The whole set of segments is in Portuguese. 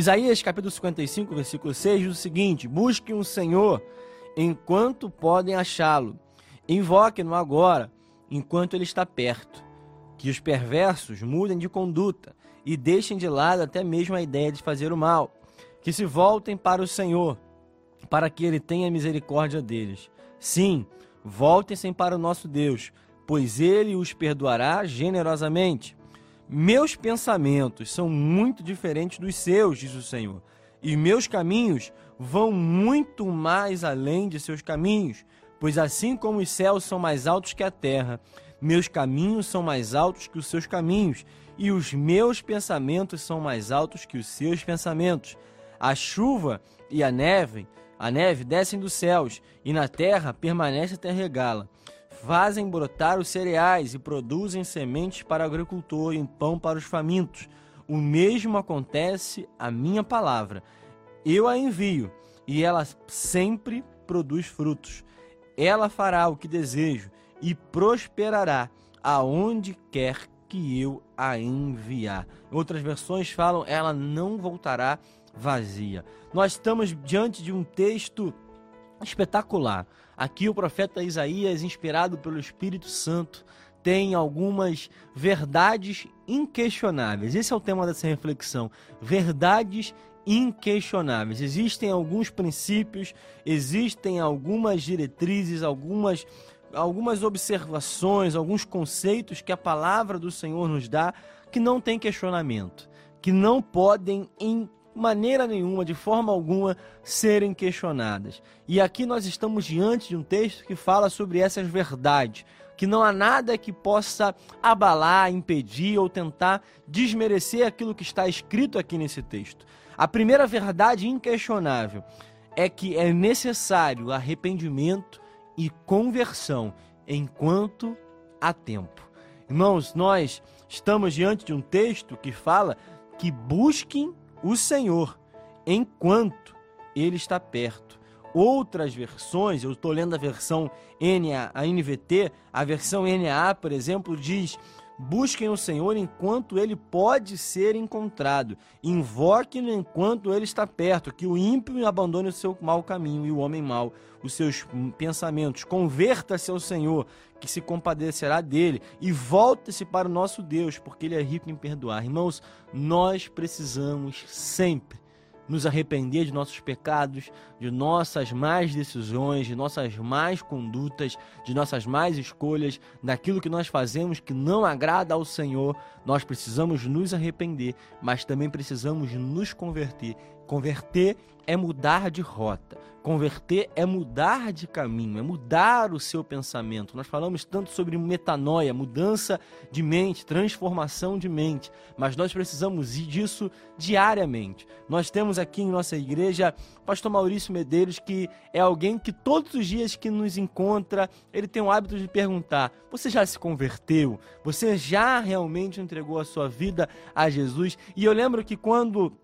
Isaías capítulo 55, versículo 6 diz o seguinte: Busquem o Senhor enquanto podem achá-lo. Invoquem-no agora, enquanto ele está perto. Que os perversos mudem de conduta e deixem de lado até mesmo a ideia de fazer o mal. Que se voltem para o Senhor, para que ele tenha misericórdia deles. Sim, voltem-se para o nosso Deus, pois ele os perdoará generosamente. Meus pensamentos são muito diferentes dos seus, diz o Senhor, e meus caminhos vão muito mais além de seus caminhos, pois assim como os céus são mais altos que a terra, meus caminhos são mais altos que os seus caminhos, e os meus pensamentos são mais altos que os seus pensamentos. A chuva e a neve, a neve descem dos céus, e na terra permanece até regá-la fazem brotar os cereais e produzem sementes para o agricultor e pão para os famintos. O mesmo acontece à minha palavra. Eu a envio e ela sempre produz frutos. Ela fará o que desejo e prosperará aonde quer que eu a enviar. Outras versões falam, ela não voltará vazia. Nós estamos diante de um texto espetacular. Aqui o profeta Isaías, inspirado pelo Espírito Santo, tem algumas verdades inquestionáveis. Esse é o tema dessa reflexão. Verdades inquestionáveis. Existem alguns princípios, existem algumas diretrizes, algumas algumas observações, alguns conceitos que a palavra do Senhor nos dá que não tem questionamento, que não podem em maneira nenhuma, de forma alguma, serem questionadas. E aqui nós estamos diante de um texto que fala sobre essas verdades, que não há nada que possa abalar, impedir ou tentar desmerecer aquilo que está escrito aqui nesse texto. A primeira verdade inquestionável é que é necessário arrependimento e conversão enquanto há tempo. Irmãos, nós estamos diante de um texto que fala que busquem o Senhor enquanto ele está perto. Outras versões, eu estou lendo a versão NA, a NVT, a versão NA, por exemplo, diz: Busquem o Senhor enquanto ele pode ser encontrado. Invoquem-no enquanto ele está perto. Que o ímpio abandone o seu mau caminho e o homem mau os seus pensamentos. Converta-se ao Senhor, que se compadecerá dele. E volte-se para o nosso Deus, porque ele é rico em perdoar. Irmãos, nós precisamos sempre nos arrepender de nossos pecados, de nossas más decisões, de nossas más condutas, de nossas más escolhas, daquilo que nós fazemos que não agrada ao Senhor. Nós precisamos nos arrepender, mas também precisamos nos converter. Converter é mudar de rota. Converter é mudar de caminho, é mudar o seu pensamento. Nós falamos tanto sobre metanoia, mudança de mente, transformação de mente, mas nós precisamos disso diariamente. Nós temos aqui em nossa igreja o pastor Maurício Medeiros, que é alguém que todos os dias que nos encontra, ele tem o hábito de perguntar: Você já se converteu? Você já realmente entregou a sua vida a Jesus? E eu lembro que quando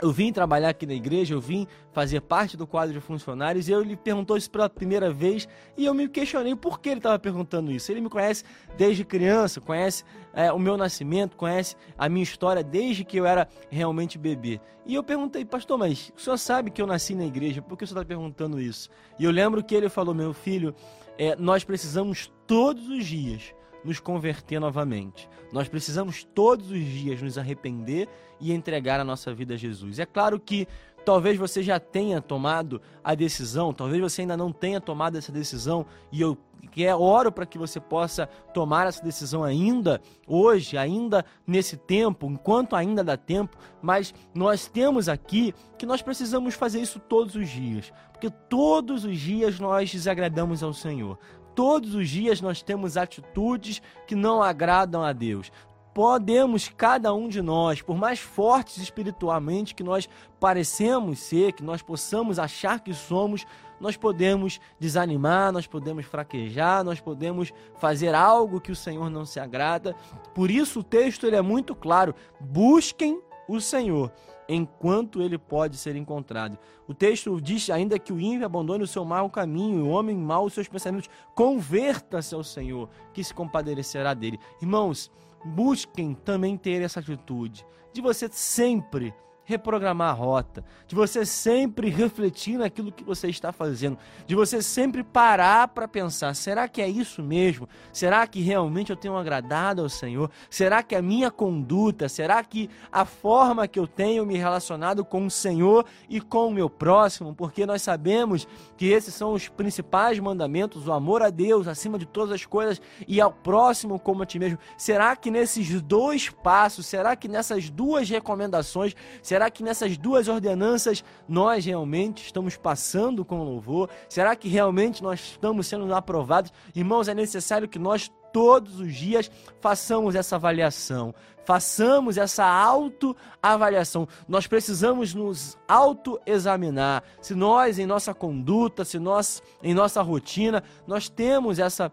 eu vim trabalhar aqui na igreja, eu vim fazer parte do quadro de funcionários e eu lhe perguntou isso pela primeira vez e eu me questionei por que ele estava perguntando isso. Ele me conhece desde criança, conhece é, o meu nascimento, conhece a minha história desde que eu era realmente bebê. E eu perguntei, pastor, mas o senhor sabe que eu nasci na igreja, por que o senhor está perguntando isso? E eu lembro que ele falou, meu filho, é, nós precisamos todos os dias nos converter novamente. Nós precisamos todos os dias nos arrepender e entregar a nossa vida a Jesus. É claro que talvez você já tenha tomado a decisão, talvez você ainda não tenha tomado essa decisão e eu que oro para que você possa tomar essa decisão ainda hoje, ainda nesse tempo, enquanto ainda dá tempo, mas nós temos aqui que nós precisamos fazer isso todos os dias, porque todos os dias nós desagradamos ao Senhor. Todos os dias nós temos atitudes que não agradam a Deus. Podemos, cada um de nós, por mais fortes espiritualmente que nós parecemos ser, que nós possamos achar que somos, nós podemos desanimar, nós podemos fraquejar, nós podemos fazer algo que o Senhor não se agrada. Por isso o texto ele é muito claro: busquem o Senhor enquanto ele pode ser encontrado. O texto diz ainda que o ímpio abandone o seu mau caminho, o homem mau os seus pensamentos, converta-se ao Senhor, que se compadecerá dele. Irmãos, busquem também ter essa atitude de você sempre reprogramar a rota, de você sempre refletir naquilo que você está fazendo, de você sempre parar para pensar: será que é isso mesmo? Será que realmente eu tenho agradado ao Senhor? Será que a minha conduta, será que a forma que eu tenho me relacionado com o Senhor e com o meu próximo? Porque nós sabemos que esses são os principais mandamentos: o amor a Deus acima de todas as coisas e ao próximo como a ti mesmo. Será que nesses dois passos, será que nessas duas recomendações, Será que nessas duas ordenanças nós realmente estamos passando com louvor? Será que realmente nós estamos sendo aprovados? Irmãos, é necessário que nós todos os dias façamos essa avaliação, façamos essa autoavaliação. Nós precisamos nos autoexaminar. Se nós, em nossa conduta, se nós, em nossa rotina, nós temos essa,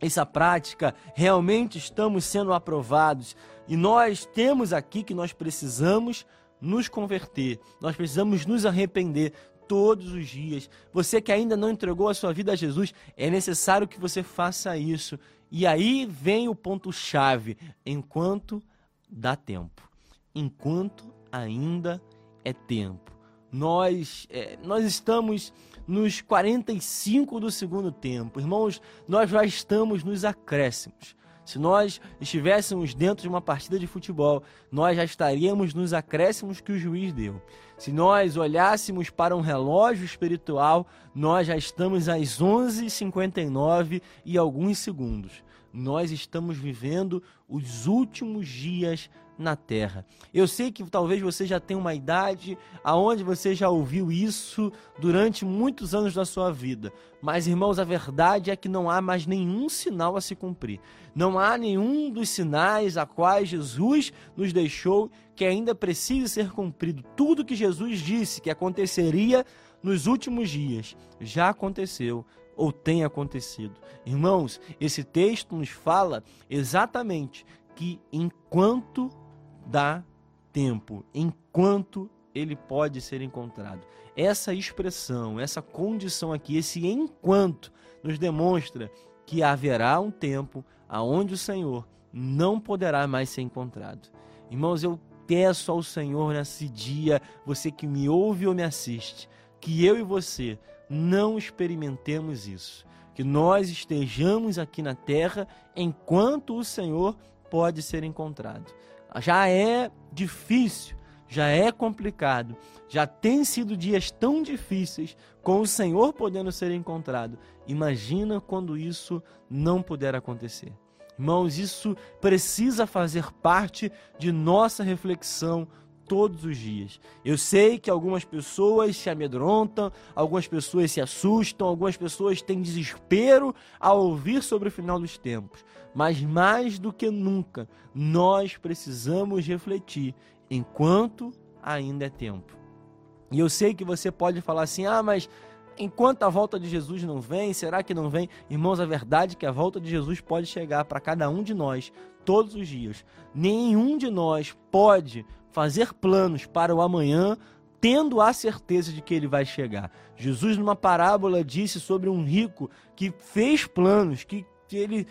essa prática, realmente estamos sendo aprovados. E nós temos aqui que nós precisamos nos converter, nós precisamos nos arrepender todos os dias. Você que ainda não entregou a sua vida a Jesus, é necessário que você faça isso. E aí vem o ponto-chave: enquanto dá tempo, enquanto ainda é tempo. Nós, é, nós estamos nos 45 do segundo tempo, irmãos, nós já estamos nos acréscimos. Se nós estivéssemos dentro de uma partida de futebol, nós já estaríamos nos acréscimos que o juiz deu. Se nós olhássemos para um relógio espiritual, nós já estamos às 11h59 e alguns segundos. Nós estamos vivendo os últimos dias na terra. Eu sei que talvez você já tenha uma idade aonde você já ouviu isso durante muitos anos da sua vida. Mas, irmãos, a verdade é que não há mais nenhum sinal a se cumprir. Não há nenhum dos sinais a quais Jesus nos deixou que ainda precise ser cumprido. Tudo que Jesus disse que aconteceria nos últimos dias já aconteceu ou tem acontecido. Irmãos, esse texto nos fala exatamente que enquanto dá tempo, enquanto ele pode ser encontrado. Essa expressão, essa condição aqui, esse enquanto, nos demonstra que haverá um tempo aonde o Senhor não poderá mais ser encontrado. Irmãos, eu peço ao Senhor nesse dia, você que me ouve ou me assiste, que eu e você não experimentemos isso, que nós estejamos aqui na terra enquanto o Senhor pode ser encontrado já é difícil, já é complicado, já tem sido dias tão difíceis com o Senhor podendo ser encontrado. Imagina quando isso não puder acontecer. Irmãos, isso precisa fazer parte de nossa reflexão todos os dias. Eu sei que algumas pessoas se amedrontam, algumas pessoas se assustam, algumas pessoas têm desespero ao ouvir sobre o final dos tempos. Mas mais do que nunca, nós precisamos refletir enquanto ainda é tempo. E eu sei que você pode falar assim: ah, mas enquanto a volta de Jesus não vem, será que não vem? Irmãos, a verdade é que a volta de Jesus pode chegar para cada um de nós todos os dias. Nenhum de nós pode fazer planos para o amanhã tendo a certeza de que ele vai chegar. Jesus, numa parábola, disse sobre um rico que fez planos, que ele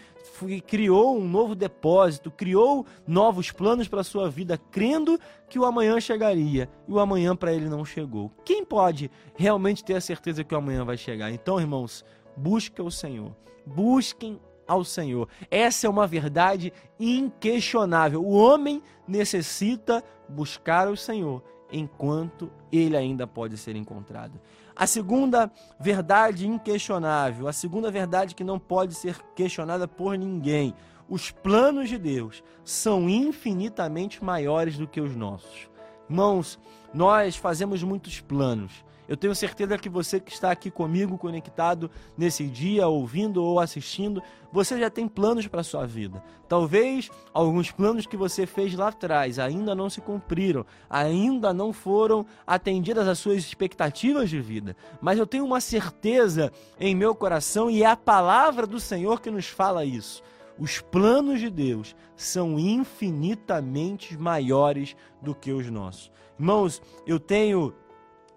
criou um novo depósito, criou novos planos para a sua vida, crendo que o amanhã chegaria e o amanhã para ele não chegou. Quem pode realmente ter a certeza que o amanhã vai chegar? Então, irmãos, busque o Senhor. Busquem ao Senhor. Essa é uma verdade inquestionável. O homem necessita buscar o Senhor enquanto ele ainda pode ser encontrado. A segunda verdade inquestionável, a segunda verdade que não pode ser questionada por ninguém: os planos de Deus são infinitamente maiores do que os nossos. Irmãos, nós fazemos muitos planos, eu tenho certeza que você que está aqui comigo, conectado nesse dia, ouvindo ou assistindo, você já tem planos para a sua vida. Talvez alguns planos que você fez lá atrás ainda não se cumpriram, ainda não foram atendidas as suas expectativas de vida. Mas eu tenho uma certeza em meu coração e é a palavra do Senhor que nos fala isso. Os planos de Deus são infinitamente maiores do que os nossos. Irmãos, eu tenho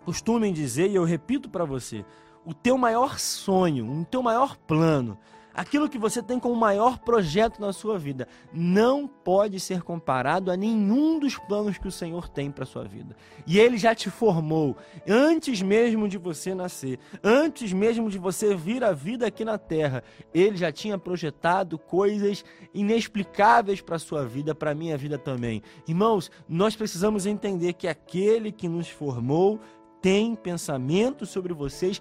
costumem dizer, e eu repito para você, o teu maior sonho, o teu maior plano, aquilo que você tem como maior projeto na sua vida, não pode ser comparado a nenhum dos planos que o Senhor tem para sua vida. E ele já te formou antes mesmo de você nascer, antes mesmo de você vir à vida aqui na terra. Ele já tinha projetado coisas inexplicáveis para sua vida, para minha vida também. Irmãos, nós precisamos entender que aquele que nos formou tem pensamentos sobre vocês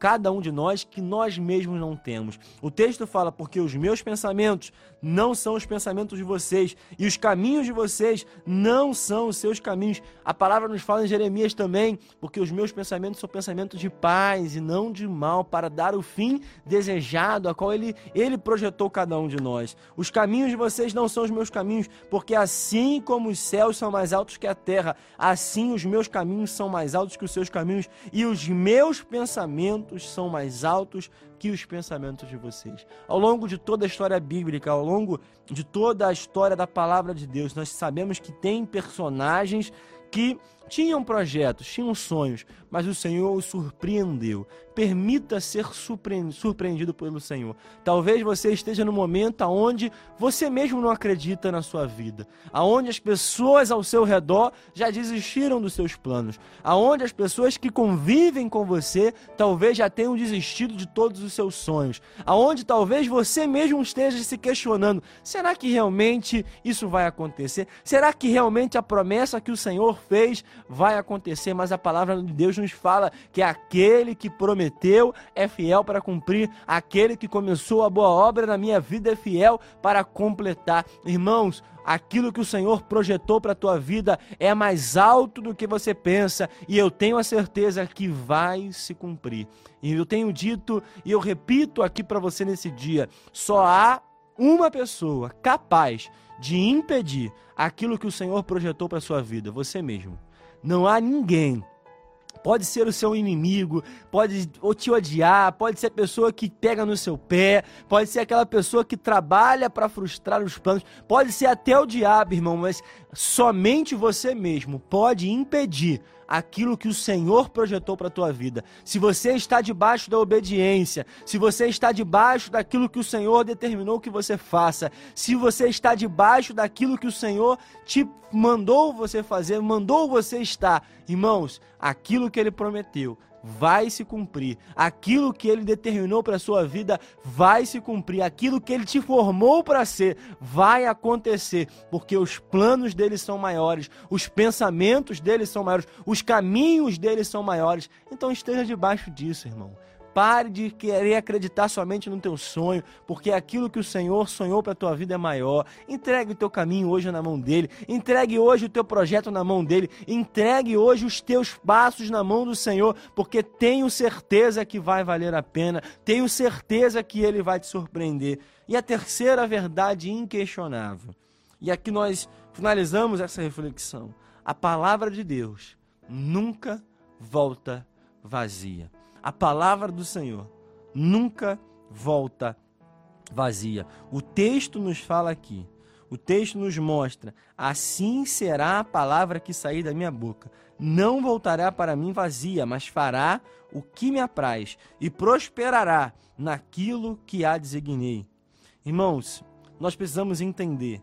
cada um de nós que nós mesmos não temos. O texto fala: porque os meus pensamentos não são os pensamentos de vocês, e os caminhos de vocês não são os seus caminhos. A palavra nos fala em Jeremias também: porque os meus pensamentos são pensamentos de paz e não de mal, para dar o fim desejado, a qual ele, ele projetou cada um de nós. Os caminhos de vocês não são os meus caminhos, porque assim como os céus são mais altos que a terra, assim os meus caminhos são mais altos que os seus caminhos, e os meus pensamentos são mais altos que os pensamentos de vocês. Ao longo de toda a história bíblica, ao longo de toda a história da palavra de Deus, nós sabemos que tem personagens que tinham projetos, tinham sonhos, mas o Senhor os surpreendeu. Permita ser surpreendido pelo Senhor. Talvez você esteja no momento onde você mesmo não acredita na sua vida, aonde as pessoas ao seu redor já desistiram dos seus planos, aonde as pessoas que convivem com você talvez já tenham desistido de todos os seus sonhos, aonde talvez você mesmo esteja se questionando: será que realmente isso vai acontecer? Será que realmente a promessa que o Senhor fez vai acontecer? Mas a palavra de Deus nos fala que aquele que prometeu é fiel para cumprir, aquele que começou a boa obra na minha vida é fiel para completar. Irmãos, aquilo que o Senhor projetou para a tua vida é mais alto do que você pensa e eu tenho a certeza que vai se cumprir. E eu tenho dito e eu repito aqui para você nesse dia: só há uma pessoa capaz de impedir aquilo que o Senhor projetou para a sua vida, você mesmo. Não há ninguém. Pode ser o seu inimigo, pode te odiar, pode ser a pessoa que pega no seu pé, pode ser aquela pessoa que trabalha para frustrar os planos, pode ser até o diabo, irmão, mas somente você mesmo pode impedir aquilo que o Senhor projetou para a tua vida. Se você está debaixo da obediência, se você está debaixo daquilo que o Senhor determinou que você faça, se você está debaixo daquilo que o Senhor te mandou você fazer, mandou você estar, irmãos, aquilo que ele prometeu vai se cumprir. Aquilo que ele determinou para sua vida vai se cumprir. Aquilo que ele te formou para ser vai acontecer, porque os planos dele são maiores, os pensamentos dele são maiores, os caminhos dele são maiores. Então esteja debaixo disso, irmão. Pare de querer acreditar somente no teu sonho, porque aquilo que o Senhor sonhou para a tua vida é maior. Entregue o teu caminho hoje na mão dele. Entregue hoje o teu projeto na mão dele. Entregue hoje os teus passos na mão do Senhor, porque tenho certeza que vai valer a pena. Tenho certeza que ele vai te surpreender. E a terceira verdade inquestionável. E aqui nós finalizamos essa reflexão. A palavra de Deus nunca volta vazia a palavra do Senhor nunca volta vazia. O texto nos fala aqui, o texto nos mostra: assim será a palavra que sair da minha boca. Não voltará para mim vazia, mas fará o que me apraz e prosperará naquilo que a designei. Irmãos, nós precisamos entender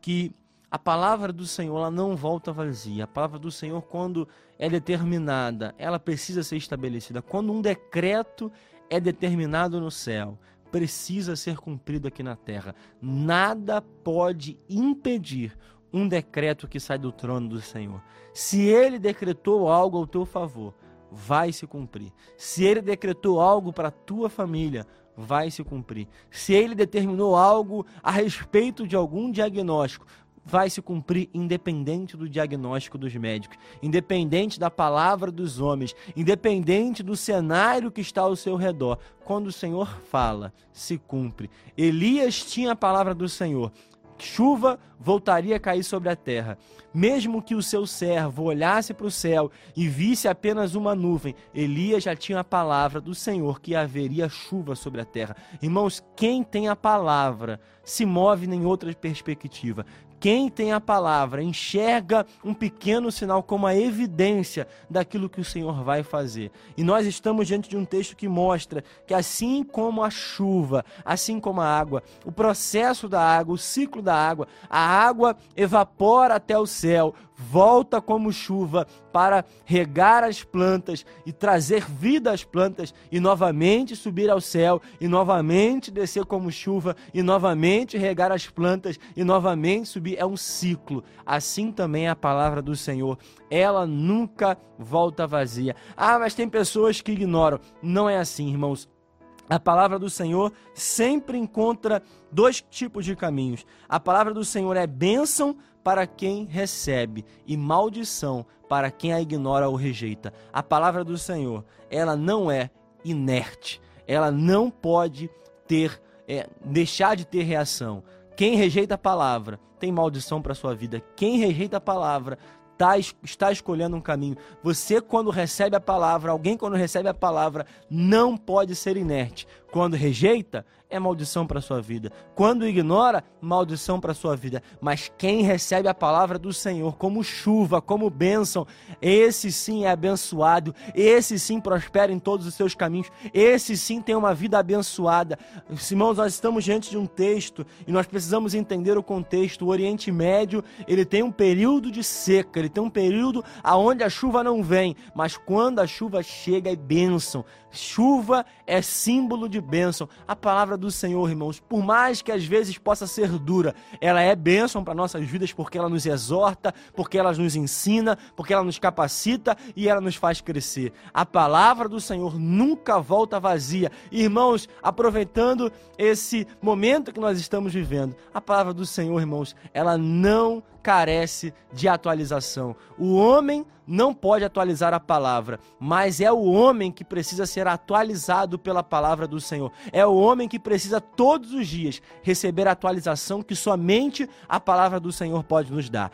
que a palavra do Senhor ela não volta vazia. A palavra do Senhor, quando é determinada, ela precisa ser estabelecida. Quando um decreto é determinado no céu, precisa ser cumprido aqui na terra. Nada pode impedir um decreto que sai do trono do Senhor. Se ele decretou algo ao teu favor, vai se cumprir. Se ele decretou algo para a tua família, vai se cumprir. Se ele determinou algo a respeito de algum diagnóstico, vai se cumprir independente do diagnóstico dos médicos, independente da palavra dos homens, independente do cenário que está ao seu redor. Quando o Senhor fala, se cumpre. Elias tinha a palavra do Senhor. Chuva voltaria a cair sobre a terra. Mesmo que o seu servo olhasse para o céu e visse apenas uma nuvem, Elias já tinha a palavra do Senhor que haveria chuva sobre a terra. Irmãos, quem tem a palavra se move em outra perspectiva. Quem tem a palavra enxerga um pequeno sinal como a evidência daquilo que o Senhor vai fazer. E nós estamos diante de um texto que mostra que, assim como a chuva, assim como a água, o processo da água, o ciclo da água, a água evapora até o céu, volta como chuva para regar as plantas e trazer vida às plantas e novamente subir ao céu e novamente descer como chuva e novamente regar as plantas e novamente subir é um ciclo. Assim também é a palavra do Senhor, ela nunca volta vazia. Ah, mas tem pessoas que ignoram. Não é assim, irmãos. A palavra do Senhor sempre encontra dois tipos de caminhos. A palavra do Senhor é bênção para quem recebe e maldição para quem a ignora ou rejeita. A palavra do Senhor, ela não é inerte. Ela não pode ter é, deixar de ter reação. Quem rejeita a palavra tem maldição para sua vida. Quem rejeita a palavra tá, está escolhendo um caminho. Você, quando recebe a palavra, alguém, quando recebe a palavra, não pode ser inerte. Quando rejeita, é maldição para sua vida. Quando ignora, maldição para sua vida. Mas quem recebe a palavra do Senhor como chuva, como bênção, esse sim é abençoado, esse sim prospera em todos os seus caminhos, esse sim tem uma vida abençoada. Irmãos, nós estamos diante de um texto e nós precisamos entender o contexto. O Oriente Médio, ele tem um período de seca, ele tem um período aonde a chuva não vem, mas quando a chuva chega é bênção. Chuva é símbolo de bênção. A palavra do Senhor, irmãos, por mais que às vezes possa ser dura, ela é bênção para nossas vidas porque ela nos exorta, porque ela nos ensina, porque ela nos capacita e ela nos faz crescer. A palavra do Senhor nunca volta vazia. Irmãos, aproveitando esse momento que nós estamos vivendo, a palavra do Senhor, irmãos, ela não carece de atualização. O homem não pode atualizar a palavra, mas é o homem que precisa ser atualizado pela palavra do Senhor. É o homem que precisa todos os dias receber a atualização que somente a palavra do Senhor pode nos dar.